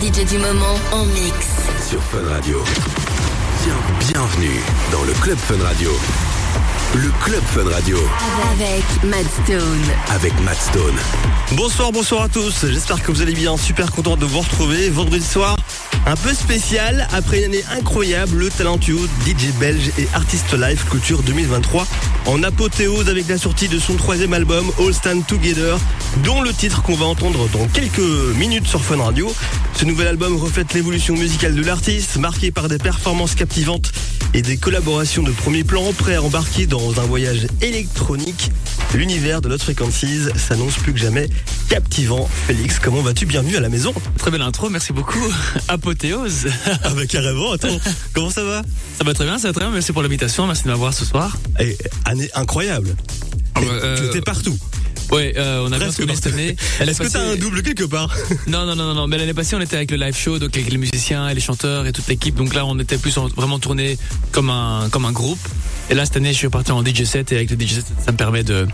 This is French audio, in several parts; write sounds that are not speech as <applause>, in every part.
DJ du moment en mix. Sur Fun Radio. Bien, bienvenue dans le Club Fun Radio. Le Club Fun Radio Avec Mad Stone. avec Matt Stone. Bonsoir, bonsoir à tous. J'espère que vous allez bien. Super content de vous retrouver vendredi soir. Un peu spécial, après une année incroyable, le talentueux DJ belge et artiste live Culture 2023 en apothéose avec la sortie de son troisième album All Stand Together, dont le titre qu'on va entendre dans quelques minutes sur Fun Radio. Ce nouvel album reflète l'évolution musicale de l'artiste, marqué par des performances captivantes et des collaborations de premier plan, prêt à embarquer dans un voyage électronique. L'univers de Lost Frequencies s'annonce plus que jamais captivant. Félix, comment vas-tu Bienvenue à la maison. Très belle intro, merci beaucoup. <laughs> Apothéose. Ah bah carrément, attends, <laughs> comment ça va Ça va très bien, ça va très bien. Merci pour l'invitation, merci de m'avoir ce soir. Eh, Année incroyable. Euh, T'es partout. Ouais, euh, on a bien tourné cette année. Est-ce que t'as un double quelque part? Non, non, non, non, non. Mais l'année passée, on était avec le live show, donc avec les musiciens et les chanteurs et toute l'équipe. Donc là, on était plus en- vraiment tourné comme un, comme un groupe. Et là, cette année, je suis parti en DJ set et avec le DJ set, ça me permet de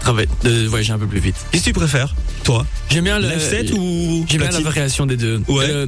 travailler, de voyager un peu plus vite. Qu'est-ce que tu préfères, toi? J'aime bien le Live set ou J'aime bien la variation des deux. Ouais. Euh,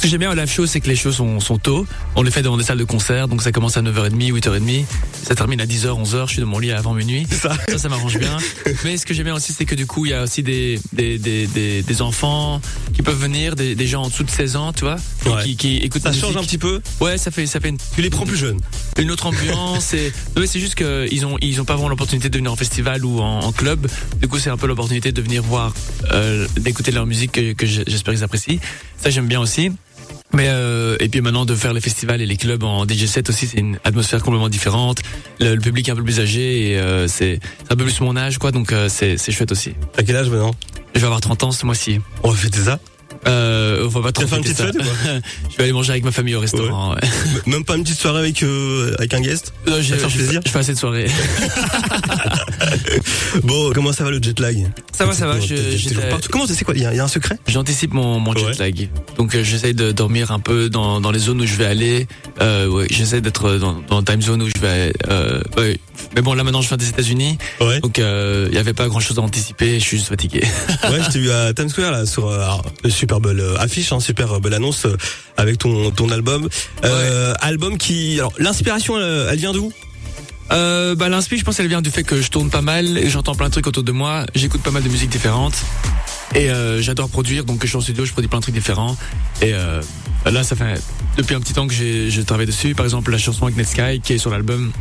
ce que j'aime bien au live show, c'est que les shows sont, sont tôt. On les fait dans des salles de concert, donc ça commence à 9h30, 8h30. Ça termine à 10h, 11h. Je suis dans mon lit avant minuit. Ça. Ça, ça m'arrange bien. <laughs> Mais ce que j'aime bien aussi, c'est que du coup, il y a aussi des, des, des, des, des enfants qui peuvent venir, des, des gens en dessous de 16 ans, tu vois, Ouais. qui, qui écoutent Ça change un petit peu Ouais, ça fait, ça fait une, Tu les prends plus jeunes. une autre ambiance. et <laughs> ouais, c'est juste qu'ils ont, ils ont pas vraiment l'opportunité de venir en festival ou en, en club. Du coup, c'est un peu l'opportunité de venir voir, euh, d'écouter leur musique que, que j'espère qu'ils apprécient. Ça, j'aime bien aussi. Mais euh, et puis maintenant de faire les festivals et les clubs en DJ set aussi, c'est une atmosphère complètement différente. Le, le public est un peu plus âgé et euh, c'est un peu plus mon âge, quoi. Donc euh, c'est c'est chouette aussi. T'as quel âge maintenant? Je vais avoir 30 ans ce mois-ci. On va fêter ça? Euh, on va pas trop faire une petite ça. fête ou <laughs> Je vais aller manger avec ma famille au restaurant. ouais. Même pas une petite soirée avec, euh, avec un guest? Non, j'ai- plaisir? je fais assez de soirées. <laughs> Bon, comment ça va le jet lag? Ça va, ça va. Comment c'est quoi? Il y, a- il y a un secret? J'anticipe mon, mon jet Ouais. lag. Donc euh, j'essaye de dormir un peu dans, dans les zones où je vais aller. Euh, ouais, j'essaie d'être dans, dans le time zone où je vais. Euh, ouais. Mais bon, là maintenant je viens des États-Unis, Ouais. donc euh, il y avait pas grand-chose à anticiper. Je suis juste fatigué. <laughs> Ouais, je t'ai vu à Times Square là sur euh, une super belle euh, affiche, hein, super belle annonce euh, avec ton ton album. Euh, Album qui, alors l'inspiration, elle, elle vient d'où Euh, bah l'inspi, je pense, elle vient du fait que je tourne pas mal et j'entends plein de trucs autour de moi. J'écoute pas mal de musiques différentes et euh, j'adore produire. Donc je suis en studio, je produis plein de trucs différents. Et euh, là, ça fait depuis un petit temps que j'ai je travaille dessus. Par exemple, la chanson avec Netsky qui est sur l'album,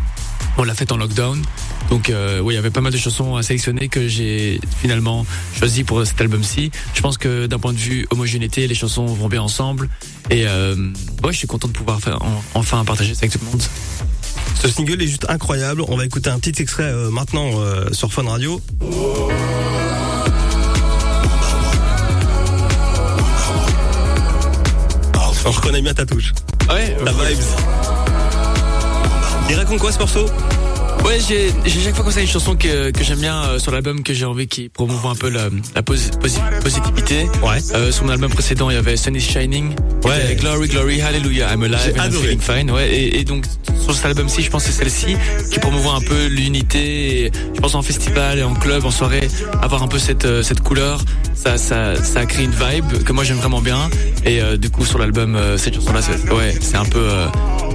on l'a faite en lockdown. Donc euh, oui, il y avait pas mal de chansons à sélectionner que j'ai finalement choisi pour cet album-ci. Je pense que d'un point de vue homogénéité, les chansons vont bien ensemble. Et euh, ouais, je suis content de pouvoir faire, en- enfin partager ça avec tout le monde. Ce single est juste incroyable. On va écouter un petit extrait euh, maintenant euh, sur Fun Radio. On reconnaît bien ta touche, Ouais, ta vibes. Il raconte quoi ce morceau? Ouais, j'ai j'ai chaque fois comme ça une chanson que, que j'aime bien euh, sur l'album que j'ai envie qui promouve un peu la, la posi- posi- positivité. Ouais. Euh, sur mon album précédent, il y avait Sun is Shining. Ouais. Glory, Glory, Hallelujah, I'm alive and I'm feeling fine. Ouais, et, et donc sur cet album-ci, je pense que c'est celle-ci qui promouvoit un peu l'unité. Je pense en festival et en club, en soirée, avoir un peu cette euh, cette couleur, ça ça ça crée une vibe que moi j'aime vraiment bien. Et euh, du coup sur l'album, euh, cette chanson-là, ouais, c'est un peu euh,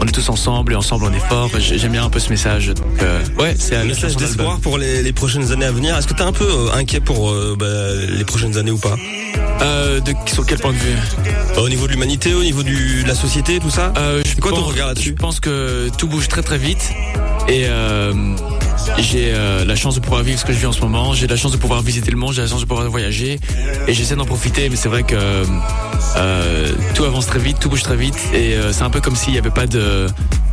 on est tous ensemble et ensemble on est fort. J'ai- J'aime bien un peu ce message. Donc ouais, c'est Un message d'espoir pour les, les prochaines années à venir. Est-ce que t'es un peu euh, inquiet pour euh, bah, les prochaines années ou pas Euh, de, sur quel point de vue Euh, Au niveau de l'humanité, au niveau du, de la société, tout ça euh, je quoi ton pense- regard là-dessus Je pense que tout bouge très très vite et euh, j'ai euh, la chance de pouvoir vivre ce que je vis en ce moment. J'ai la chance de pouvoir visiter le monde, j'ai la chance de pouvoir voyager et j'essaie d'en profiter. Mais c'est vrai que euh, tout avance très vite, tout bouge très vite et euh, c'est un peu comme s'il n'y avait pas de,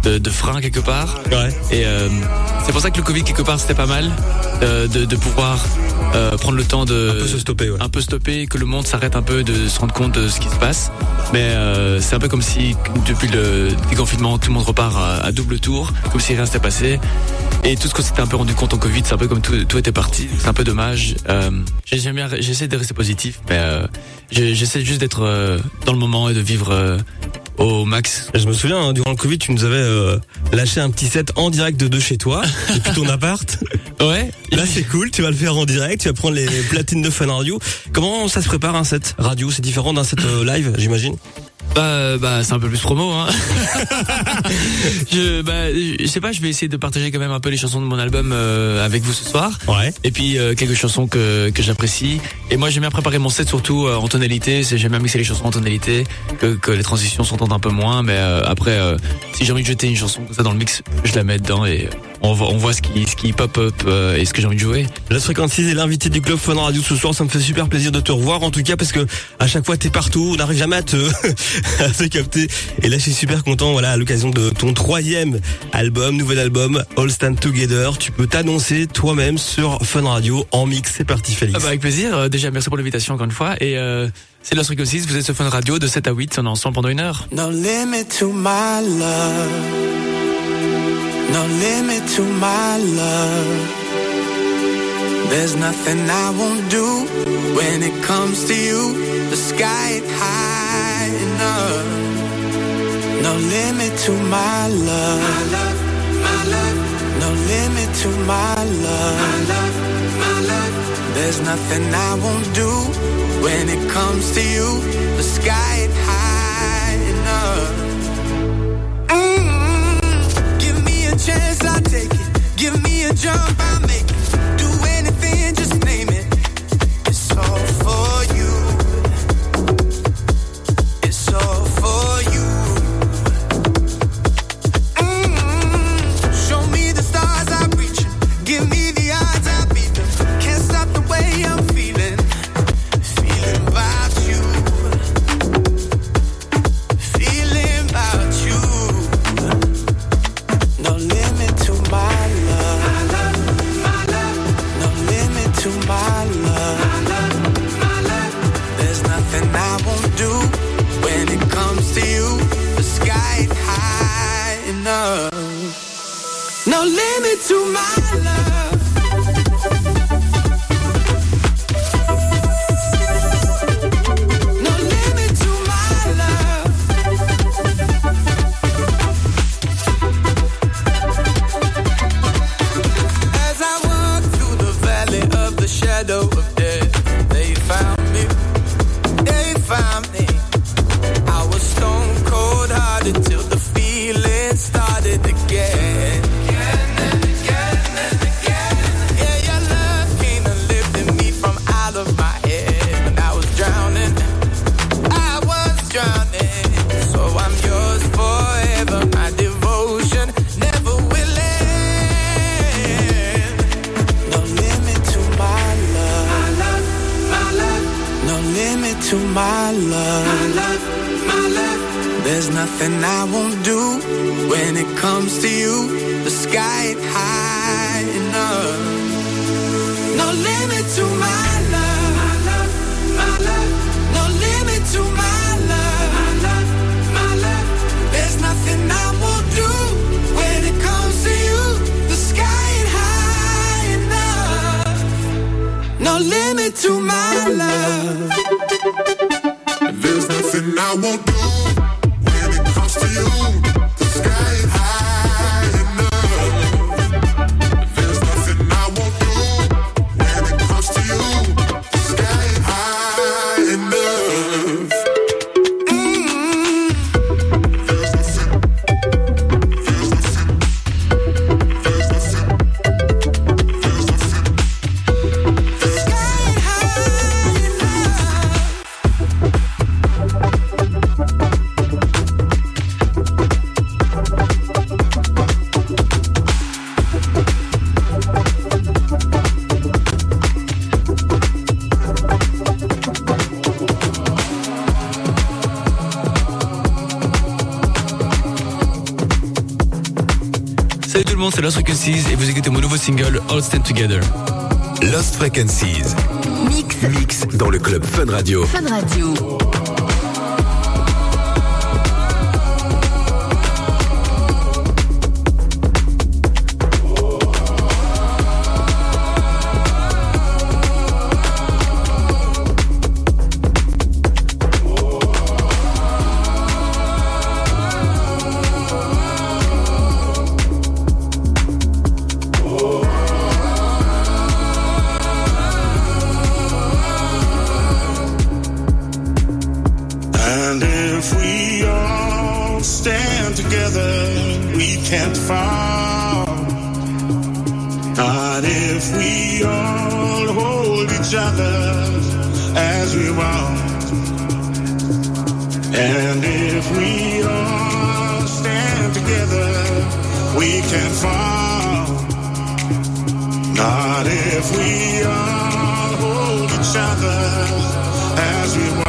de, de frein quelque part. Ouais. Et euh, c'est pour ça que le Covid quelque part c'était pas mal euh, de, de pouvoir euh, prendre le temps de Un peu se stopper, ouais. un peu stopper, que le monde s'arrête un peu de se rendre compte de ce qui se passe. Mais euh, c'est un peu comme si depuis le déconfinement, tout le monde repart à, à double tour, comme si rien s'était passé. Et tout ce qu'on s'était un peu rendu compte en Covid, c'est un peu comme tout, tout était parti. C'est un peu dommage. Euh, J'essaie de rester positif, mais euh, j'essaie juste d'être euh, dans le moment et de vivre euh, au max. Je me souviens, hein, durant le Covid, tu nous avais euh, lâché un petit set en direct de, de chez toi, depuis ton appart. <laughs> Ouais. Là, c'est cool, tu vas le faire en direct, tu vas prendre les platines de Fun Radio. Comment ça se prépare un set radio? C'est différent d'un set euh, live, j'imagine? Bah, bah, c'est un peu plus promo. Hein. <laughs> je, bah, je sais pas, je vais essayer de partager quand même un peu les chansons de mon album euh, avec vous ce soir. Ouais. Et puis euh, quelques chansons que, que j'apprécie. Et moi j'aime bien préparer mon set surtout euh, en tonalité. J'aime bien mixer les chansons en tonalité, que, que les transitions s'entendent un peu moins. Mais euh, après, euh, si j'ai envie de jeter une chanson comme ça dans le mix, je la mets dedans et on voit, on voit ce qui, ce qui pop up euh, et ce que j'ai envie de jouer. La 56 est l'invité du club Fun Radio ce soir. Ça me fait super plaisir de te revoir, en tout cas parce que à chaque fois t'es partout, on n'arrive jamais à te, <laughs> à te capter. Et là, je suis super content. Voilà, à l'occasion de ton troisième album, nouvel album, All Stand Together, tu peux t'annoncer toi-même sur Fun Radio en mix. C'est parti, Félix. Ah bah, avec plaisir. Euh, déjà merci pour l'invitation encore une fois. Et euh, c'est Lost Frequencies, vous êtes sur Fun Radio de 7 à 8, on est ensemble pendant une heure. No limit to my love. No limit to my love. There's nothing I won't do when it comes to you. The sky is high enough. No limit to my love. My love, my love. No limit to my love. My love, my love. There's nothing I won't do when it comes to you. The sky is high enough. Chance, I'll take it. Give me a jump, I'll make it. C'est Lost Frequencies et vous écoutez mon nouveau single All Stand Together. Lost Frequencies. Mix Mix dans le club Fun Radio. Fun Radio. But if we all hold each other as we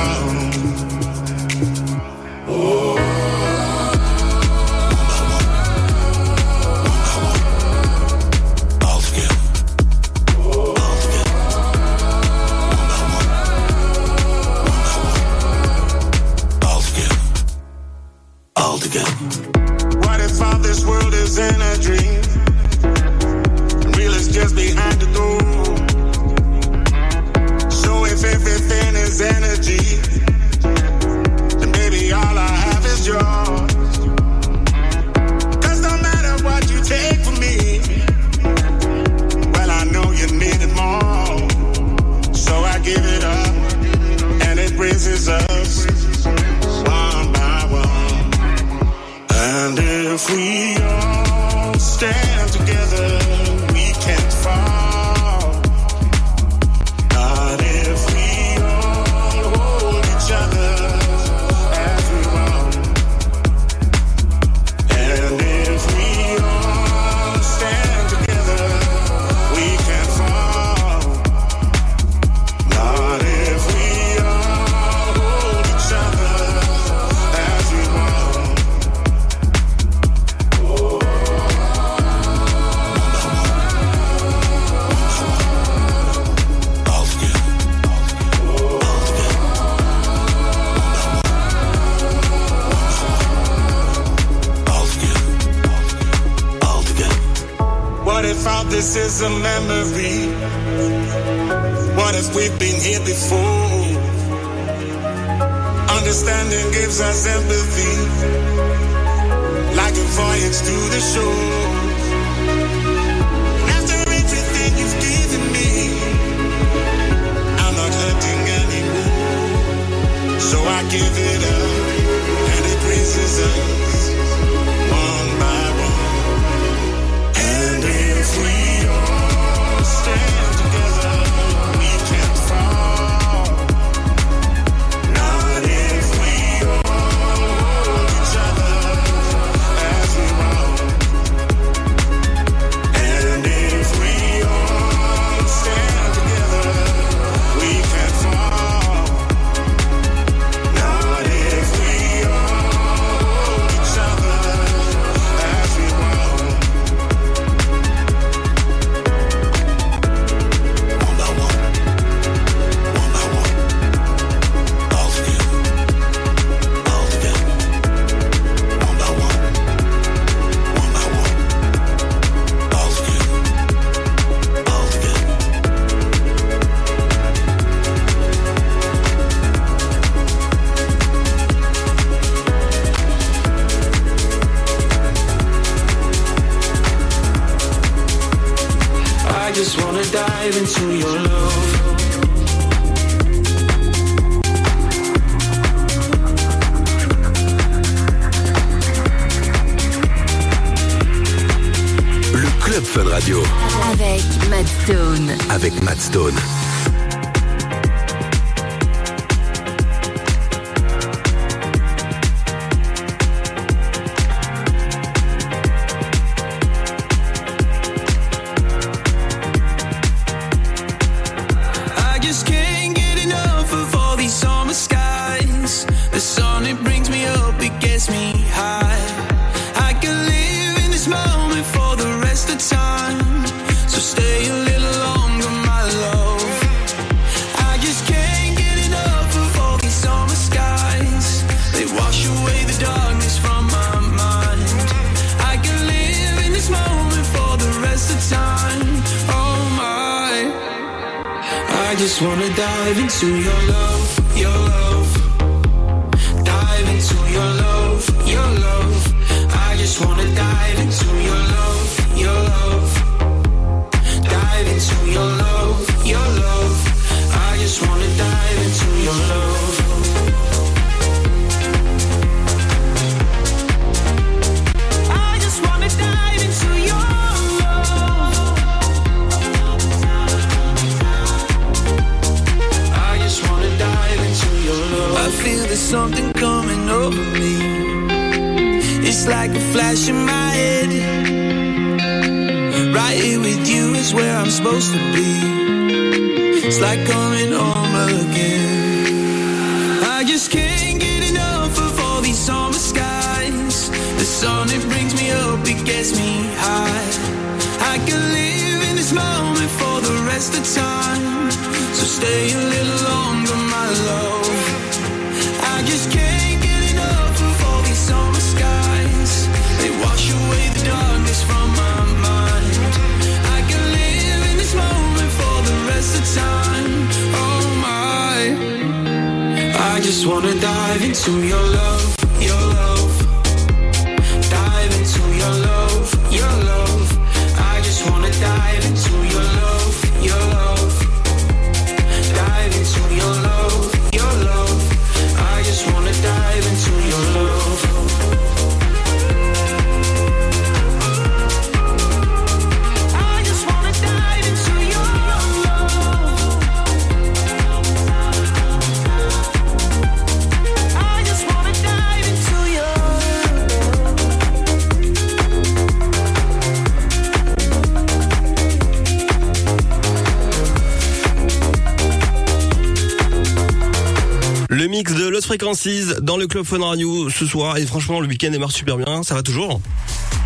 this is a memory. What if we've been here before? Understanding gives us empathy, like a voyage to the shore. After everything you've given me, I'm not hurting anymore. So I give it up, and it raises up. dive. Club Fun Radio. Avec Matt Stone. Avec Matt Stone. Supposed to be. Dive into your love, dans le Club Fun Radio ce soir. Et franchement le week-end démarre super bien, ça va toujours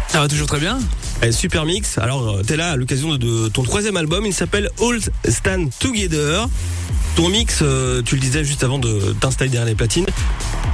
Ça va toujours très bien. Eh, Super mix, alors euh, t'es là à l'occasion de, de ton troisième album, il s'appelle All Stand Together. Ton mix, euh, tu le disais juste avant de t'installer derrière les platines,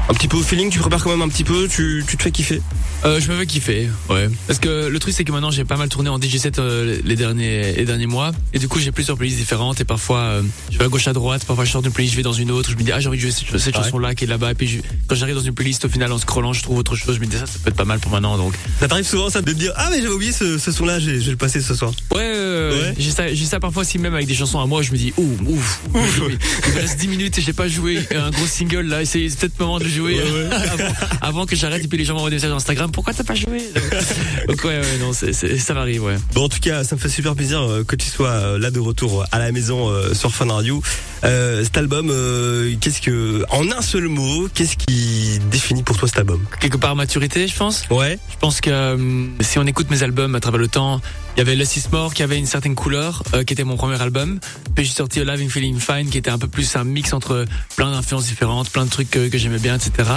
un petit peu au feeling, tu prépares quand même un petit peu, tu, tu te fais kiffer. Euh, je me fais kiffer, ouais. Parce que le truc c'est que maintenant j'ai pas mal tourné en DJ7 euh, les derniers les derniers mois. Et du coup j'ai plusieurs playlists différentes. Et parfois euh, je vais à gauche à droite, parfois je sors d'une playlist, je vais dans une autre, je me dis ah j'ai envie de jouer cette, cette Ouais. chanson là qui est là-bas. Et puis je- quand j'arrive dans une playlist au final en scrollant je trouve autre chose, je me dis ça ça peut être pas mal pour maintenant donc. Ça t'arrive souvent ça de te dire ah mais j'avais oublié ce, ce son-là, je vais le passer ce soir. ouais, euh, Ouais. j'ai ça j'ai ça parfois aussi même avec des chansons à moi je me dis ouh ouf, ouf. il me reste 10 minutes et j'ai pas joué un gros single là. Et c'est peut-être le moment de euh, <laughs> avant, avant que j'arrête et puis les gens m'envoient des messages sur Instagram. Pourquoi t'as pas joué? <laughs> Donc ouais ouais non ça m'arrive ouais. Bon en tout cas ça me fait super plaisir euh, que tu sois euh, là de retour à la maison euh, sur Fun Radio. Euh, cet album, euh, qu'est-ce que, en un seul mot, qu'est-ce qui définit pour toi cet album? Quelque part maturité je pense. Ouais. Je pense que euh, si on écoute mes albums à travers le temps, il y avait Less is More qui avait une certaine couleur, euh, qui était mon premier album. Puis j'ai sorti Alive and Feeling Fine qui était un peu plus un mix entre plein d'influences différentes, plein de trucs que, que j'aimais bien, etc.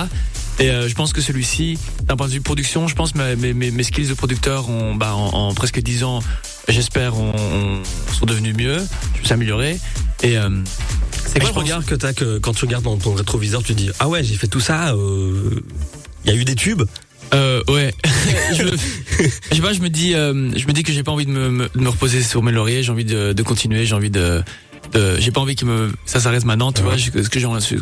Et euh, je pense que celui-ci, d'un point de vue production, je pense que mes, mes, mes skills de producteur ont, bah, en, en presque 10 ans, j'espère, ont, ont- sont devenus mieux. Je me suis amélioré. Et euh, c'est quoi que t'as que quand tu regardes dans ton rétroviseur, tu dis ah ouais j'ai fait tout ça. euh, Il y a eu des tubes? Euh, ouais. <laughs> je, me, je sais pas, je me dis, euh, je me dis que j'ai pas envie de me, me- de me reposer sur mes lauriers. J'ai envie de, de continuer. J'ai envie de, de j'ai pas envie que me, ça s'arrête maintenant. Tu vois, je- ce que, ce que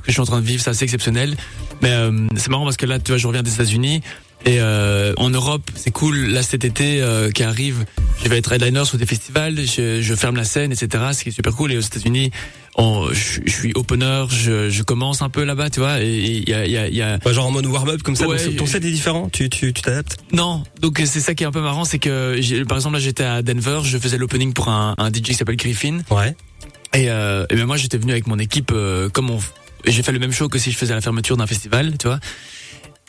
je suis en train de vivre, c'est assez exceptionnel. Mais euh, c'est marrant parce que là, tu vois, je reviens des États-Unis. Et euh, en Europe, c'est cool. Là, cet été euh, qui arrive, je vais être headliner sur des festivals. Je, je ferme la scène, etc. Ce qui est super cool. Et aux États-Unis, on- je, je suis opener. Je, je commence un peu là-bas, tu vois. Et il y a, y a, y a Ouais, genre en mode warm-up comme ça. Ouais, donc ton set est différent. Tu tu tu t'adaptes. non, donc c'est ça qui est un peu marrant, c'est que par exemple là j'étais à Denver, je faisais l'opening pour un, un DJ qui s'appelle Griffin, Ouais. et, euh, et ben moi j'étais venu avec mon équipe euh, comme on, j'ai fait le même show que si je faisais la fermeture d'un festival, tu vois.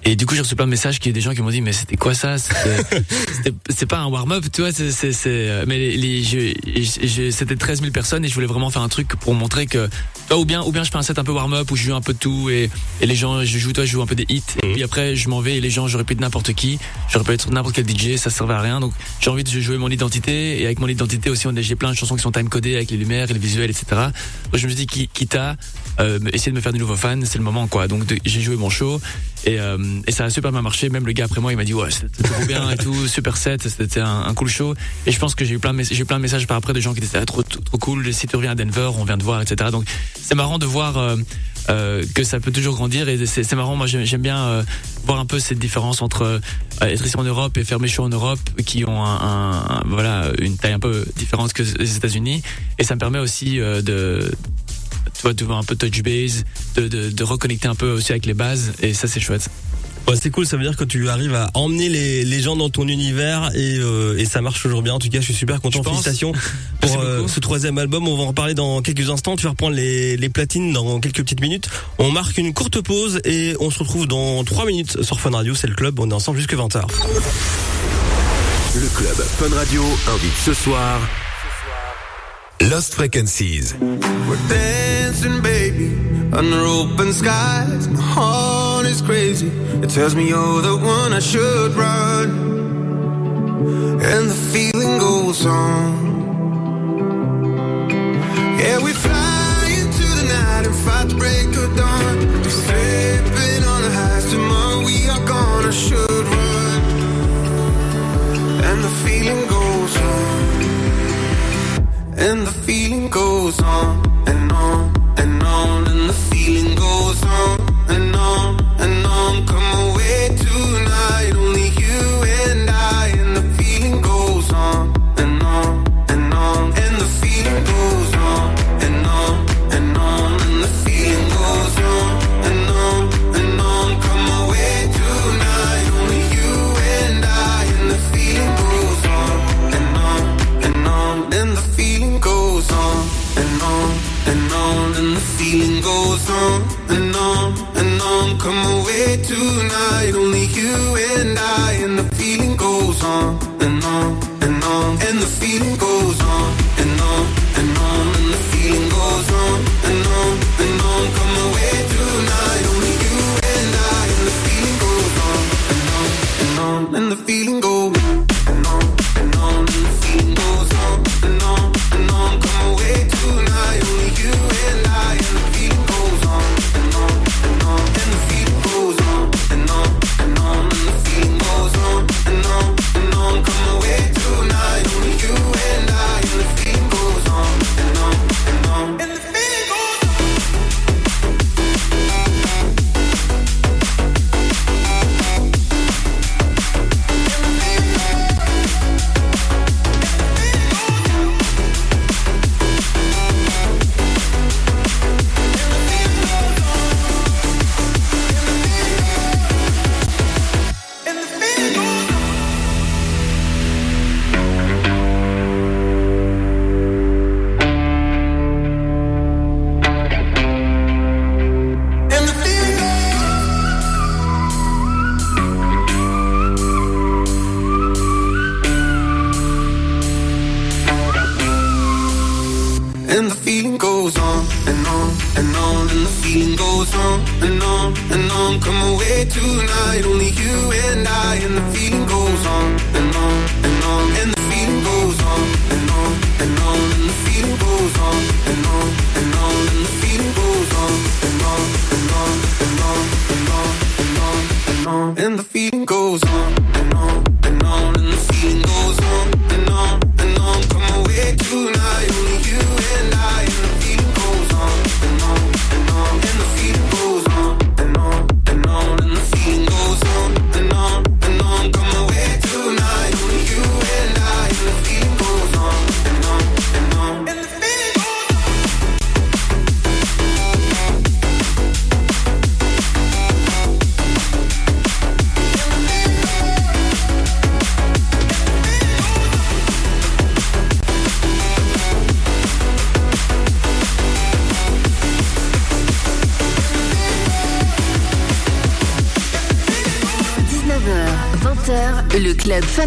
Et du coup, j'ai reçu plein de messages qui des gens qui m'ont dit mais c'était quoi ça? <laughs> C'est pas un warm-up, tu vois c'est c'est c'est euh, mais les, les- je- je- je- c'était 13 000 personnes et je voulais vraiment faire un truc pour montrer que ou bien ou bien je fais un set un peu warm-up où je joue un peu de tout et, et les gens je joue toi je joue un peu des hits et puis après je m'en vais et les gens j'aurais pu être n'importe qui j'aurais pu être n'importe quel DJ ça servait à rien. Donc j'ai envie de jouer mon identité et avec mon identité aussi on a- j'ai plein de chansons qui sont time codées avec les lumières et les visuels etc donc je me suis dit qui- quitte à euh, essayer de me faire des nouveaux fans c'est le moment quoi. Donc j'ai joué mon show et, euh, et ça a super bien marché. Même le gars après moi il m'a dit ouais c'était trop bien et tout super set c'était un, cool show. Et je pense que j'ai eu plein de, plein de messages par après de gens qui disaient ah, trop, trop cool. Si tu reviens à Denver on vient te voir etc donc c'est marrant de voir euh, euh, que ça peut toujours grandir. Et c'est marrant. Moi j'aime bien euh, voir un peu cette différence entre euh, être ici en Europe et faire mes shows en Europe qui ont un, voilà une taille un peu différente que les États-Unis. Et ça me permet aussi euh, de tu vois, de voir un peu touch base, de, de reconnecter un peu aussi avec les bases, et ça c'est chouette. Ouais, c'est cool, ça veut dire que tu arrives à emmener les, les gens dans ton univers et, euh, et ça marche toujours bien. En tout cas, je suis super content. Félicitations <laughs> pour euh, ce troisième album. On va en reparler dans quelques instants. Tu vas reprendre les, les platines dans quelques petites minutes. On marque une courte pause et on se retrouve dans 3 minutes sur Fun Radio. C'est le club. On est ensemble jusqu'à 20h. Le club Fun Radio invite ce soir Lost Frequencies. We're dancing, baby, under open skies. is crazy. It tells me you're the one I should run. And the feeling goes on. Yeah, we fly into the night and fight to break of dawn. We're sleeping on the highs. Tomorrow we are gonna should run. And the feeling goes on. And the feeling goes on and on.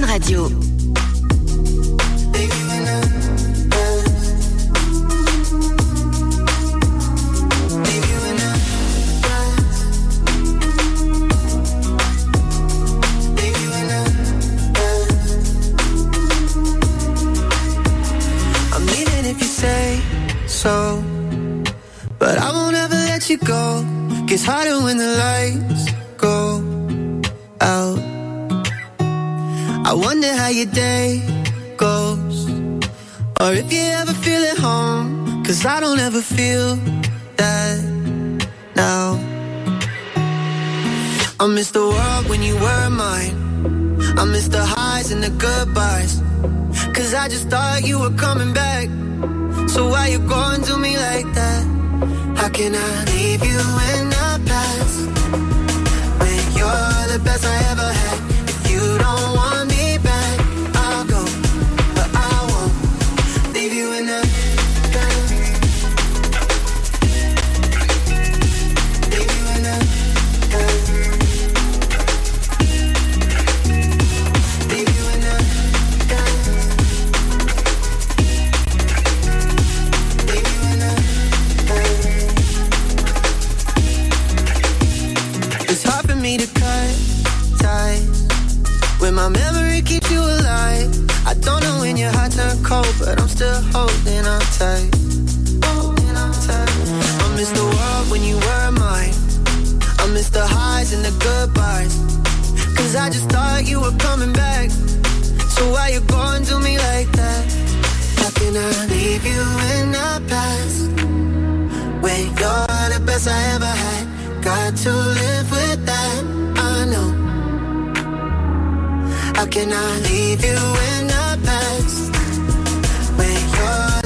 Radio. I just thought you were coming back. So why you going to me like that? How can I leave you in the past? When you're the best I ever had. Holding on tight. I miss the world when you were mine. I miss the highs and the goodbyes. Cause I just thought you were coming back. So why you going to me like that? How can I leave you in the past? When you're the best I ever had. Got to live with that. I know. How can I leave you in the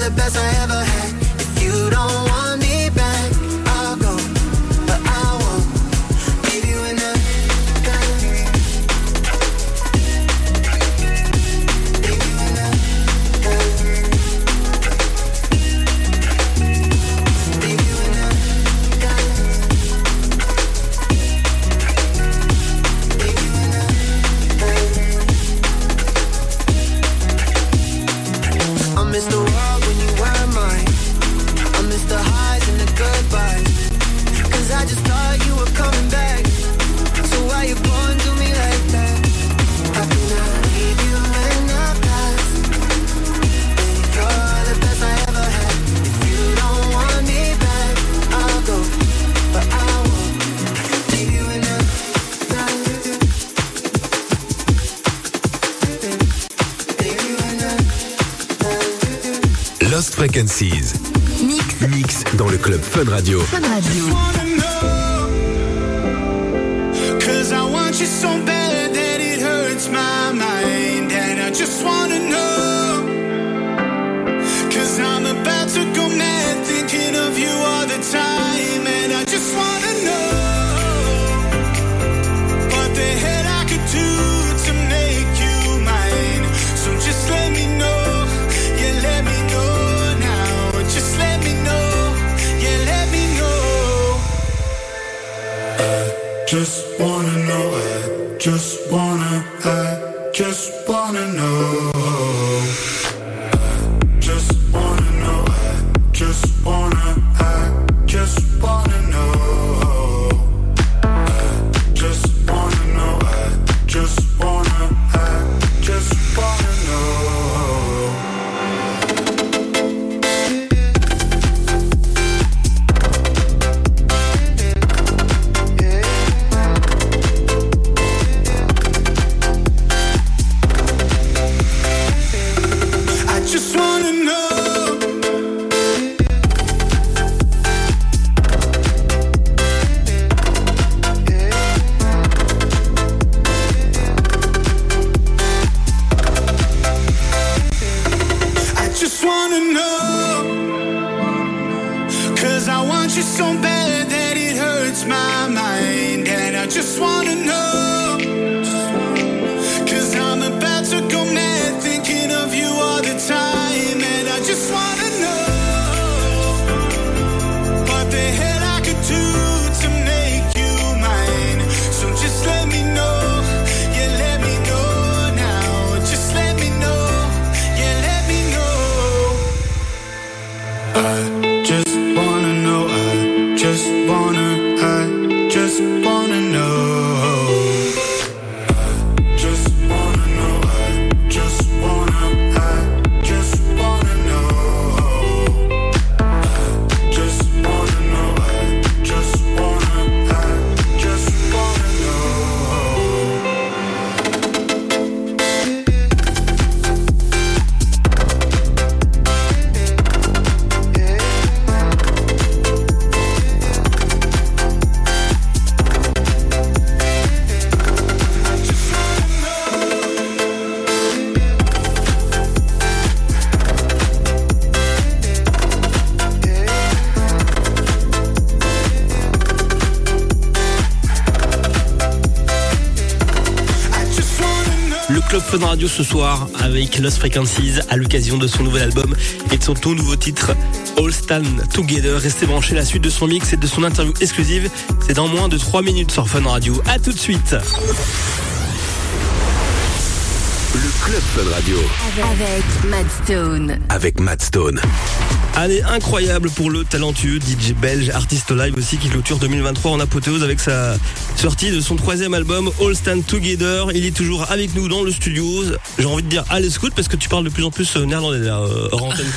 the best I ever had. If you don't Frequencies. Mix Mix dans le club Fun Radio. Fun Radio. Cause I want you so bad that it hurts my mind. And I just wanna know. Cause I'm about to go mad thinking of you all the time. And I just wanna know Just wanna know, I just wanna, I just wanna know. I want you so bad that it hurts my mind. And I just wanna know. Ce soir avec Lost Frequencies à l'occasion de son nouvel album et de son tout nouveau titre All Stand Together. Restez branchés, la suite de son mix et de son interview exclusive, c'est dans moins de 3 minutes sur Fun Radio. À tout de suite. Le club Fun Radio Avec Matt Stone. avec Matt Stone. Année incroyable pour le talentueux DJ belge, artiste live aussi, qui clôture 2023 en apothéose avec sa sortie de son troisième album All Stand Together. Il est toujours avec nous dans le studio. J'ai envie de dire allez scout parce que tu parles de plus en plus euh, néerlandais là, hors antenne.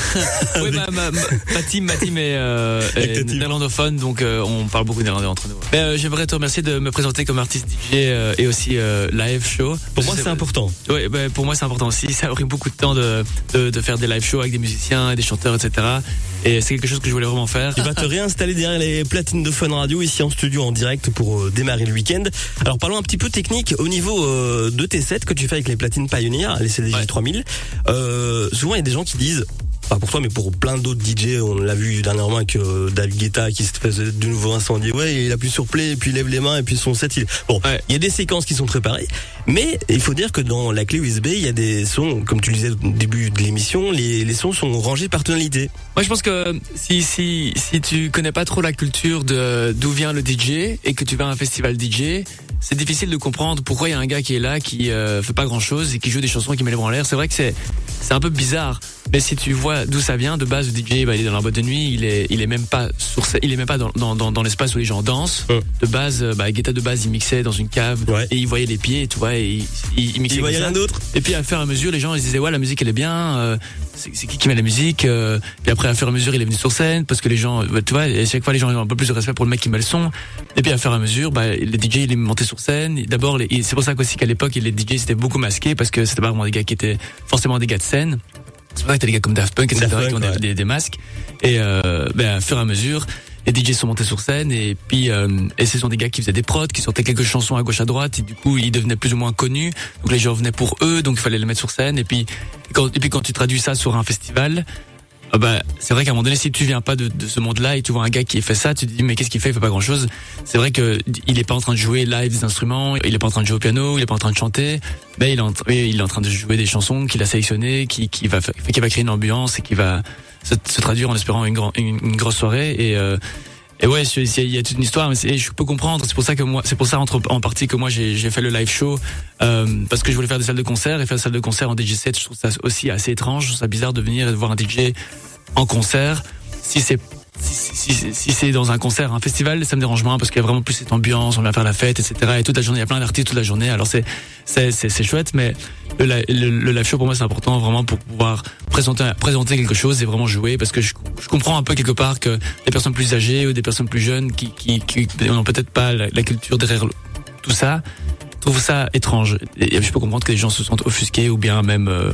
Oui, ma, ma, ma, ma team, ma team est, euh, est néerlandophone, donc euh, on parle beaucoup néerlandais entre nous. Mais, euh, J'aimerais te remercier de me présenter comme artiste DJ euh, et aussi euh, live show. Pour moi, c'est important. Oui, ben, pour moi c'est important aussi. Ça a pris beaucoup de temps de, de, de faire des live shows avec des musiciens et des chanteurs, etc. Et c'est quelque chose que je voulais vraiment faire. Tu vas te <laughs> réinstaller derrière les platines de Fun Radio ici en studio en direct pour euh, démarrer le week-end. Alors parlons un petit peu technique au niveau euh, de tes sets que tu fais avec les platines Pioneer, les CDJ Ouais. 3000. Euh, souvent il y a des gens qui disent pas pour toi mais pour plein d'autres DJ, on l'a vu dernièrement avec euh, David Guetta qui se faisait de nouveau incendier. Ouais, il appuie sur play et puis il lève les mains et puis son set il Bon, Ouais. il y a des séquences qui sont préparées, mais il faut dire que dans la clé USB, il y a des sons comme tu le disais au début de l'émission, les, les sons sont rangés par tonalité. Moi, je pense que si si si tu connais pas trop la culture de d'où vient le DJ et que tu vas à un festival DJ, c'est difficile de comprendre pourquoi il y a un gars qui est là qui euh, fait pas grand chose et qui joue des chansons qui met les bras en l'air. C'est vrai que c'est c'est un peu bizarre, mais si tu vois d'où ça vient, de base le DJ, bah, il est dans la boîte de nuit, il est il est même pas sur il est même pas dans dans dans, dans l'espace où les gens dansent. De base, euh, bah, Guetta de base, il mixait dans une cave Ouais. et il voyait les pieds, tu vois, et il, il, il mixait Il voyait rien d'autre. Et puis à fur et à mesure, les gens ils disaient ouais la musique elle est bien, euh, c'est qui qui met la musique. euh, puis après à fur et à mesure, il est venu sur scène parce que les gens, bah, tu vois, et chaque fois les gens ont un peu plus de respect pour le mec qui met le son. Et puis à fur et à mesure, bah, les DJ il est monté sur scène. D'abord, c'est pour ça qu'aussi qu'à l'époque les DJ c'était beaucoup masqués parce que c'était pas vraiment des gars qui étaient forcément des gars de scène. C'est pour ça que t'as des gars comme Daft Punk, etc. Daft Punk, qui ont des- ouais. des, des masques. Et euh, ben, à fur et à mesure, les DJ sont montés sur scène et puis euh, et ce sont des gars qui faisaient des prods, qui sortaient quelques chansons à gauche à droite et du coup ils devenaient plus ou moins connus. Donc les gens venaient pour eux, donc il fallait les mettre sur scène. Et puis quand, et puis quand tu traduis ça sur un festival, ah bah, c'est vrai qu'à un moment donné, si tu viens pas de, ce monde-là et tu vois un gars qui fait ça, tu te dis mais qu'est-ce qu'il fait? Il fait pas grand-chose. C'est vrai que il est pas en train de jouer live des instruments, il est pas en train de jouer au piano, il est pas en train de chanter, mais il est en, il train de jouer des chansons qu'il a sélectionnées, qui, qui va qui va créer une ambiance et qui va se, se traduire en espérant une, grand- une, une grosse soirée et euh, et ouais, il y a toute une histoire, mais je peux comprendre. C'est pour ça que moi, c'est pour ça en partie que moi j'ai fait le live show euh, parce que je voulais faire des salles de concert et faire des salles de concert en DJ set. Je trouve ça aussi assez étrange. Je trouve ça bizarre de venir et de voir un DJ en concert. Si c'est si, si- si- c'est dans un concert, un festival, ça me dérange moins parce qu'il y a vraiment plus cette ambiance, on va faire la fête, etc. Et toute la journée, il y a plein d'artistes toute la journée. Alors c'est c'est chouette, mais le, le, live show pour moi c'est important vraiment pour pouvoir présenter présenter quelque chose et vraiment jouer parce que je, comprends un peu quelque part que des personnes plus âgées ou des personnes plus jeunes qui qui qui n'ont peut-être pas la, culture derrière tout ça trouvent ça étrange. Et je peux comprendre que les gens se sentent offusqués ou bien même euh,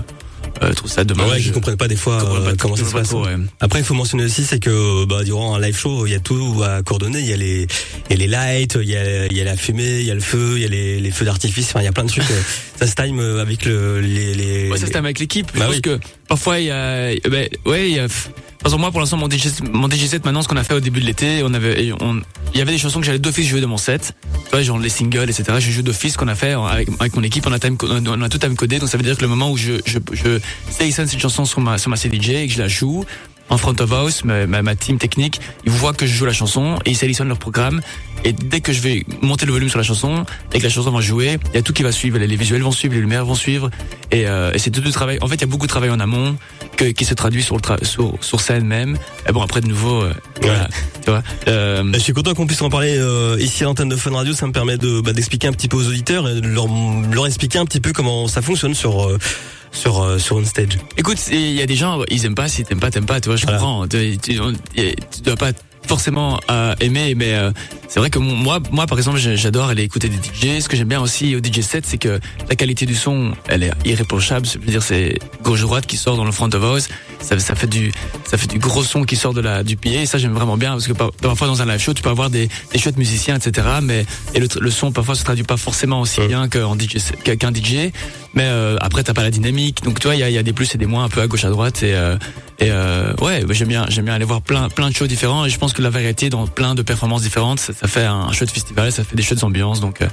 euh, trouvent ça dommage. Ouais, qui comprennent pas des fois Ils euh, pas- comment ça ils se passe. trop, ouais. Après, il faut mentionner aussi, c'est que bah, durant un live show, il y a tout à coordonner. Il y a les, il y a les lights, il y a, il y a la fumée, il y a le feu, il y a les, les feux d'artifice. Enfin, il y a plein de trucs. euh, <laughs> ça se time euh, avec le, les, les. Ouais, ça les- c'était avec l'équipe. Bah je pense oui. que parfois il y a, ben, ouais, il y a. Par exemple, moi, pour l'instant, mon DJ, mon DJ set, maintenant, ce qu'on a fait au début de l'été, on avait, on, il y avait des chansons que j'allais d'office jouer de mon set. Tu vois, genre les singles, etc. Je joue d'office qu'on a fait avec, mon équipe. On a, time, on a tout time codé. Donc, ça veut dire que le moment où je, je, je sélectionne cette chanson sur ma, sur ma CDJ et que je la joue, en front of house, ma, ma, ma team technique, ils voient que je joue la chanson et ils sélectionnent leur programme. Et dès que je vais monter le volume sur la chanson et que la chanson va jouer, il y a tout qui va suivre. Les, les visuels vont suivre, les lumières vont suivre. Et, euh, et c'est tout le travail. En fait, il y a beaucoup de travail en amont que, qui se traduit sur, le tra- sur, sur scène même. Et bon, après, de nouveau, euh, voilà, tu vois. Euh, Bah, Je suis content qu'on puisse en parler euh, ici à l'antenne de Fun Radio. Ça me permet de bah, d'expliquer un petit peu aux auditeurs et de leur, leur expliquer un petit peu comment ça fonctionne sur euh, sur euh, sur une stage. Écoute, il y a des gens, ils aiment pas, si t'aimes pas, t'aimes pas, tu vois, je Voilà. comprends. Tu, tu, on- tu dois pas forcément euh, aimer, mais euh, c'est vrai que moi, moi par exemple, j'adore aller écouter des DJ. Ce que j'aime bien aussi au DJ set, c'est que la qualité du son, elle est irréprochable. Je veux dire, c'est gauche droite qui sort dans le front of house. Ça, ça fait du, ça fait du gros son qui sort de la du pied. Et ça, j'aime vraiment bien parce que par- parfois dans un live show, tu peux avoir des, des chouettes musiciens, etc. Mais et le, le son parfois se traduit pas forcément aussi bien qu'en DJ, qu'un DJ. Mais euh, après, t'as pas la dynamique. Donc, tu vois, il y a, y a des plus et des moins un peu à gauche à droite. Et, euh, et euh, ouais, bah, j'aime bien, j'aime bien aller voir plein, plein de shows différents. Et je pense que la variété dans plein de performances différentes, ça, ça fait un chouette festival, ça fait des chouettes ambiances. Donc, euh,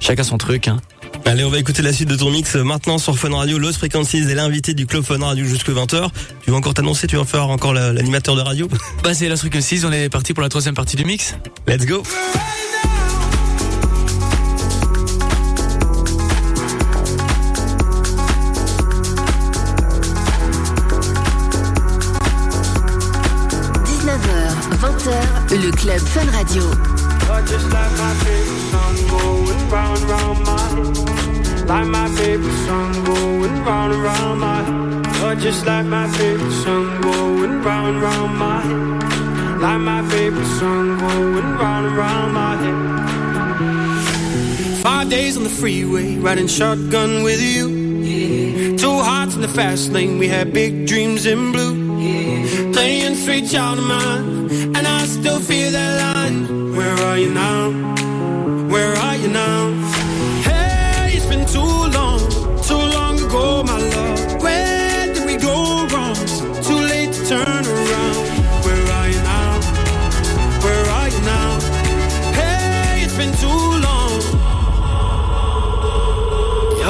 chacun son truc. Hein. Allez, on va écouter la suite de ton mix euh, maintenant sur Fun Radio. Lost Frequencies est l'invité du club Fun Radio jusque 20h. Tu vas encore t'annoncer, tu vas faire encore la- l'animateur de radio? Bah, c'est la Frequency 6, on est parti pour la troisième partie du mix. Let's go. Le club Fun Radio. Just like my favorite song going round round my head. Like my favorite song going round round my head. Five days on the freeway, riding shotgun with you. Two hearts in the fast lane, we had big dreams in blue. Playing sweet child of mine, and I still feel that line. Where are you now? Where are you now?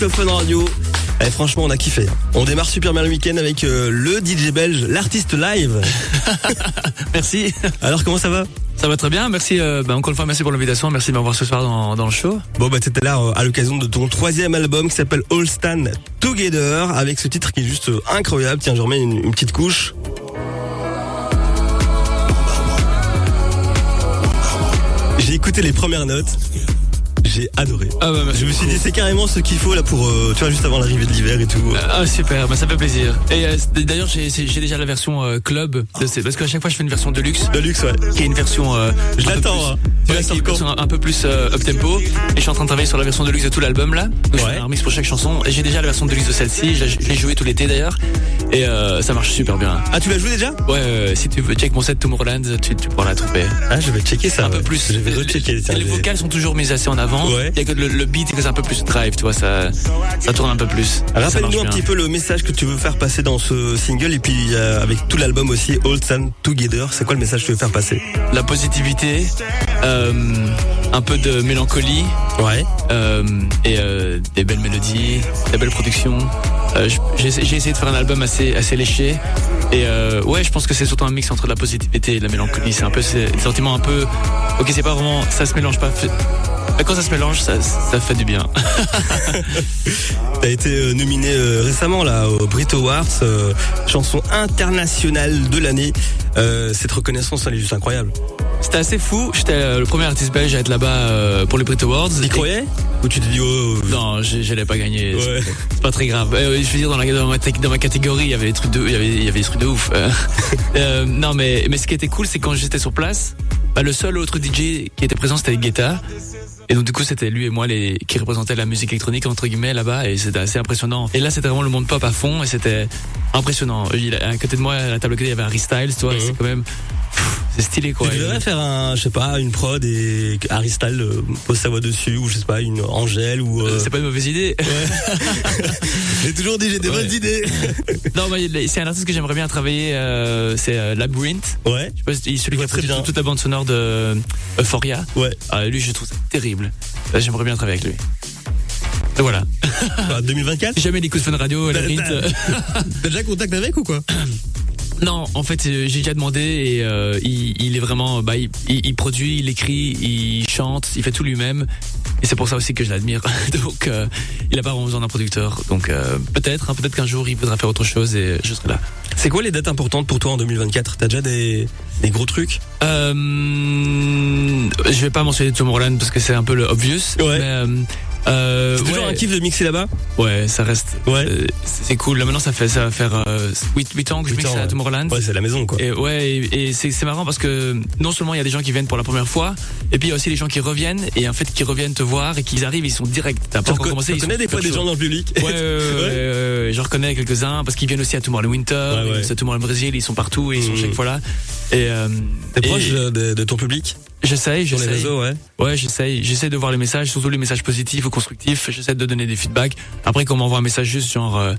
Le Fun Radio. Eh, franchement, on a kiffé. On démarre super bien le week-end avec euh, le DJ belge, l'artiste live. <laughs> Merci. Alors, comment ça va? Ça va très bien. Merci. euh, bah, encore une fois, merci pour l'invitation. Merci de m'avoir ce soir dans, dans le show. Bon, bah, t'étais là euh, à l'occasion de ton troisième album qui s'appelle All Stand Together avec ce titre qui est juste euh, incroyable. Tiens, je remets une, une petite couche. J'ai écouté les premières notes. J'ai adoré. Ah bah, merci Je me suis dit, c'est carrément ce qu'il faut là pour, euh, tu vois, juste avant l'arrivée de l'hiver et tout. Ah super, bah, ça fait plaisir. Et euh, d'ailleurs j'ai déjà la version euh, club de ces- parce qu'à chaque fois je fais une version de luxe. De luxe, ouais. Qui est une version. Je un peu l'attends, plus- hein. Ouais, qui est une version un, un peu plus up tempo. Et je suis en train de travailler sur la version de luxe de tout l'album là. Donc je Ouais. fais un remix pour chaque chanson. Et j'ai déjà la version de luxe de celle-ci. Je l'ai- je tout l'été d'ailleurs. Et ça marche super bien. Ah, tu l'as joué déjà? Ouais, si tu veux check mon set Tomorrowland, tu, tu pourras la trouver. Ah, je vais checker ça. un peu plus. Je vais les- rechecker. les, vocales sont toujours mises assez en avant. Ouais. Il y a que le, le beat que c'est un peu plus drive, tu vois, ça, ça tourne un peu plus. Rappelle-nous un bien. petit peu le message que tu veux faire passer dans ce single et puis euh, avec tout l'album aussi All Stand Together. C'est quoi le message que tu veux faire passer? La positivité, euh, un peu de mélancolie, Ouais. euh, et euh, des belles mélodies, des belles productions. Euh, j'ai essayé de faire un album assez assez léché et ouais je pense que c'est surtout un mix entre la positivité et la mélancolie c'est un peu c'est des sentiments un peu ok c'est pas vraiment ça se mélange pas quand ça se mélange ça ça fait du bien <laughs> T'as été nominé récemment là au Brit Awards, chanson internationale de l'année. Cette reconnaissance, elle est juste incroyable. c'était assez fou j'étais le premier artiste belge à être là-bas euh, pour les Brit Awards. T'y croyais Ou tu te dis oh euh, non j'ai- j'allais pas gagner. Ouais. c'est pas très grave. Euh, je veux dire dans, la, dans, ma, dans ma catégorie il y avait des trucs de il y avait, il y avait des trucs de ouf. Euh, <laughs> non mais mais ce qui était cool c'est quand j'étais sur place bah, le seul autre DJ qui était présent c'était Guetta. Et donc du coup c'était lui et moi les qui représentaient la musique électronique entre guillemets là-bas. Et c'était assez impressionnant. Et là c'était vraiment le monde pop à fond. Et c'était impressionnant. Il, à côté de moi à la table à côté il y avait Harry Styles tu vois. Et c'est quand même c'est stylé quoi Tu devrais faire un, je sais pas, une prod et Harry Styles euh, pose sa voix dessus ou je sais pas, une Angèle ou. Euh, euh, c'est pas une mauvaise idée <laughs> J'ai toujours dit j'ai des Ouais. bonnes idées. <laughs> non mais c'est un artiste que j'aimerais bien travailler euh, c'est euh, Labyrinth Ouais. Je sais pas si- celui qui a très bien. toute, la bande sonore de Euphoria. Ouais. Ah, lui, je trouve ça terrible. J'aimerais bien travailler avec lui. Et voilà. <laughs> Bah, 2024. Si jamais il écoute Fun Radio, la T'as- Rint, t'as- euh, T'as déjà contact avec ou quoi <coughs> Non, en fait, euh, j'ai déjà demandé et euh, il, il est vraiment, bah, il, il- produit, il écrit, il chante, il fait tout lui-même. Et c'est pour ça aussi que je l'admire. <laughs> Donc, euh, il a pas vraiment besoin d'un producteur. Donc, euh, peut-être, hein, peut-être qu'un jour il voudra faire autre chose et je serai là. C'est quoi les dates importantes pour toi en 2024 T'as déjà des, des gros trucs? Euh, je vais pas mentionner Tomorrowland parce que c'est un peu le obvious. Ouais. Mais, euh, C'est toujours ouais. un kiff de mixer là-bas? Ouais, ça reste. Ouais. euh, c'est cool. Là maintenant, ça fait ça va faire euh, 8, ans que je mixe ans, à. Tomorrowland. Ouais, c'est la maison quoi. Et ouais, et, et c'est c'est marrant parce que non seulement il y a des gens qui viennent pour la première fois, et puis il y a aussi les gens qui reviennent et en fait qui reviennent te voir et qu'ils arrivent, ils sont directs. T'as pas encore commencé. tu ils connais des fois des gens dans le public Ouais, ouais, ouais, <laughs> ouais, ouais, ouais, je reconnais quelques-uns parce qu'ils viennent aussi à Tomorrowland Winter, Ouais, ouais. c'est Tomorrowland Brésil, ils sont partout et ils sont chaque fois là. Et euh, T'es proche de, de- de ton public? J'essaye, sur les j'essaye. réseaux, ouais. Ouais, j'essaye, j'essaie de voir les messages, surtout les messages positifs ou constructifs. J'essaie de donner des feedbacks. Après, quand on m'envoie un message juste genre euh,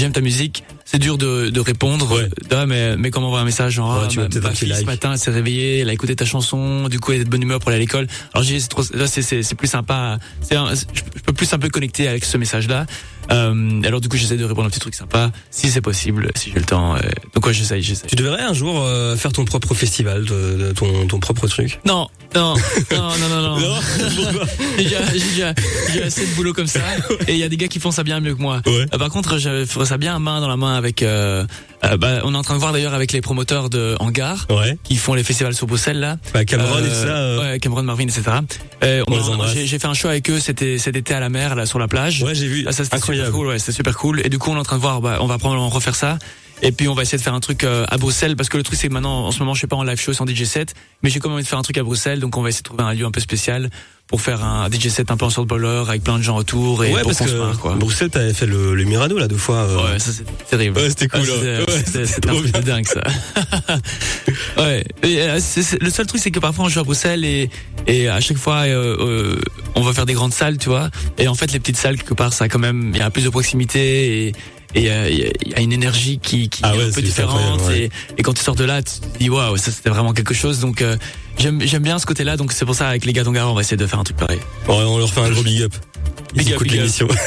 j'aime ta musique, c'est dur de, de répondre. Ouais. Ah, mais mais on m'envoie un message genre Ouais, ah, tu ma, ma fille ce like. matin elle s'est réveillée, elle a écouté ta chanson, du coup elle est de bonne humeur pour aller à l'école. Alors j'ai c'est trop là c'est c'est c'est plus sympa. C'est je peux plus un peu connecter avec ce message là. Euh, alors du coup j'essaie de répondre à un petit truc sympa si c'est possible, si j'ai le temps. euh. donc ouais j'essaye, j'essaye. Tu devrais un jour euh, faire ton propre festival, de, de ton, ton propre truc? Non, non, non, non, non, non. Pourquoi Déjà, j'ai déjà, j'ai assez de boulot comme ça. Et il y a des gars qui font ça bien mieux que moi. Ouais. Euh, par contre, je ferais ça bien main dans la main avec. Euh, euh, bah, on est en train de voir d'ailleurs avec les promoteurs de Hangar Ouais. qui font les festivals sur Bruxelles là. Bah, Cameron et Euh, tout ça. euh, Ouais, Cameron, Marvin, etc. Euh, les embrasse. j'ai, j'ai fait un show avec eux. C'était cet été à la mer là sur la plage. Ouais, j'ai vu. Ah, ça c'était Incroyable. super cool, ouais, c'était super cool. Et du coup, on est en train de voir, bah, on va probablement refaire ça. Et puis on va essayer de faire un truc euh, à Bruxelles parce que le truc c'est que maintenant en ce moment je suis pas en live show sans DJ set, mais j'ai quand même envie de faire un truc à Bruxelles, donc on va essayer de trouver un lieu un peu spécial pour faire un DJ set un peu en sorte baller avec plein de gens autour et Ouais, pour parce marre, que quoi. Bruxelles, t'avais fait le, le Mirano là deux fois. euh. Ouais, ça c'est terrible. Ouais, c'était cool, Ah, c'était- Ouais, c'était- c'était C'était un dingue ça. <laughs> ouais. Et, euh, le seul truc c'est que parfois on joue à Bruxelles et, et à chaque fois euh, euh, on va faire des grandes salles, tu vois. Et en fait les petites salles quelque part ça a quand même il y a plus de proximité et et euh, il y, a- il y a une énergie qui, qui Ah est ouais, un peu différente ouais. et, et quand tu sors de là tu te dis waouh ça c'était vraiment quelque chose donc euh, j'aime j'aime bien ce côté là donc c'est pour ça avec les gars d'Ongar on va essayer de faire un truc pareil Ouais, on leur fait un gros big up. Ils écoutent l'émission. <laughs>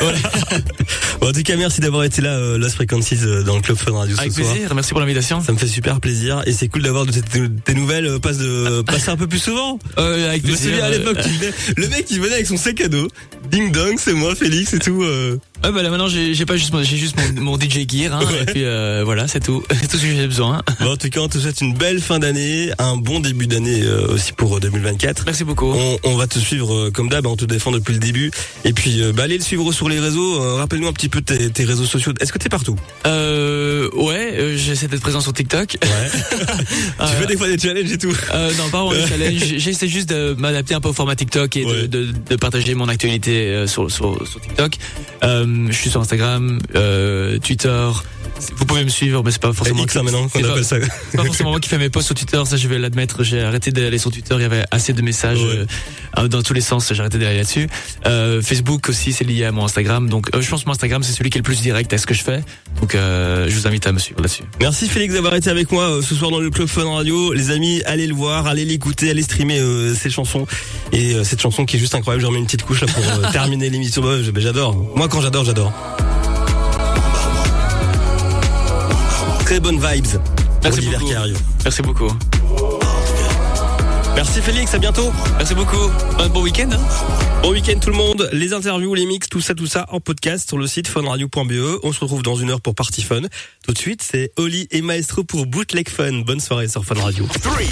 Bon, en tout cas, merci d'avoir été là, euh, Lost Frequencies, euh, dans le Club Fun Radio Avec ce soir. plaisir, merci pour l'invitation. Ça me fait super plaisir et c'est cool d'avoir de tes, nouvelles, euh, passe de <laughs> passer un peu plus souvent. Euh, avec plaisir. à l'époque, le mec il venait avec son sac à dos, ding dong, c'est moi, Félix et tout. Ouais, bah là maintenant j'ai pas juste mon, j'ai juste mon, mon DJ gear hein, et puis euh, voilà c'est tout <laughs> c'est tout ce que j'ai besoin. Bon, en tout cas, on te souhaite une belle fin d'année, un bon début d'année euh, aussi pour euh, 2024. Merci beaucoup. On, on va te suivre euh, comme d'hab, hein, on te défend depuis le début. Et puis, euh, bah, allez le suivre sur les réseaux. euh, Rappelle-nous un petit peu tes, tes réseaux sociaux. Est-ce que t'es partout? Euh, ouais, euh, j'essaie d'être présent sur TikTok. Ouais. <laughs> tu fais des fois des challenges et tout. Euh, non, pas vraiment des <laughs> challenges. J'essaie juste de m'adapter un peu au format TikTok et de, Ouais. de, de partager mon actualité sur, sur, sur TikTok. Euh, je suis sur Instagram, Twitter. Vous pouvez me suivre, mais c'est pas forcément. X, hein, maintenant, qu'on c'est pas- appelle ça. C'est pas forcément moi qui fais mes posts sur Twitter, ça je vais l'admettre. J'ai arrêté d'aller sur Twitter, il y avait assez de messages Ouais. euh, dans tous les sens. J'ai arrêté d'aller là-dessus. Euh, Facebook aussi, c'est lié à mon Instagram. Donc euh, je pense que mon Instagram c'est celui qui est le plus direct à ce que je fais. Donc euh, je vous invite à me suivre là-dessus. Merci Félix d'avoir été avec moi euh, ce soir dans le Club Fun Radio. Les amis, allez le voir, allez l'écouter, allez streamer euh, ses chansons. Et euh, cette chanson qui est juste incroyable, je remets une petite couche là pour euh, <laughs> terminer l'émission. Bah, j'adore. Moi quand j'adore, j'adore. Très bonnes vibes. pour Merci l'hiver beaucoup. qui arrive. Merci beaucoup. Merci Félix, à bientôt. Merci beaucoup. Bon, bon week-end. hein. Bon week-end tout le monde. Les interviews, les mix, tout ça, tout ça en podcast sur le site funradio.be. On se retrouve dans une heure pour Party Fun. Tout de suite, c'est Oli et Maestro pour Bootleg Fun. Bonne soirée sur Fun Radio. Three,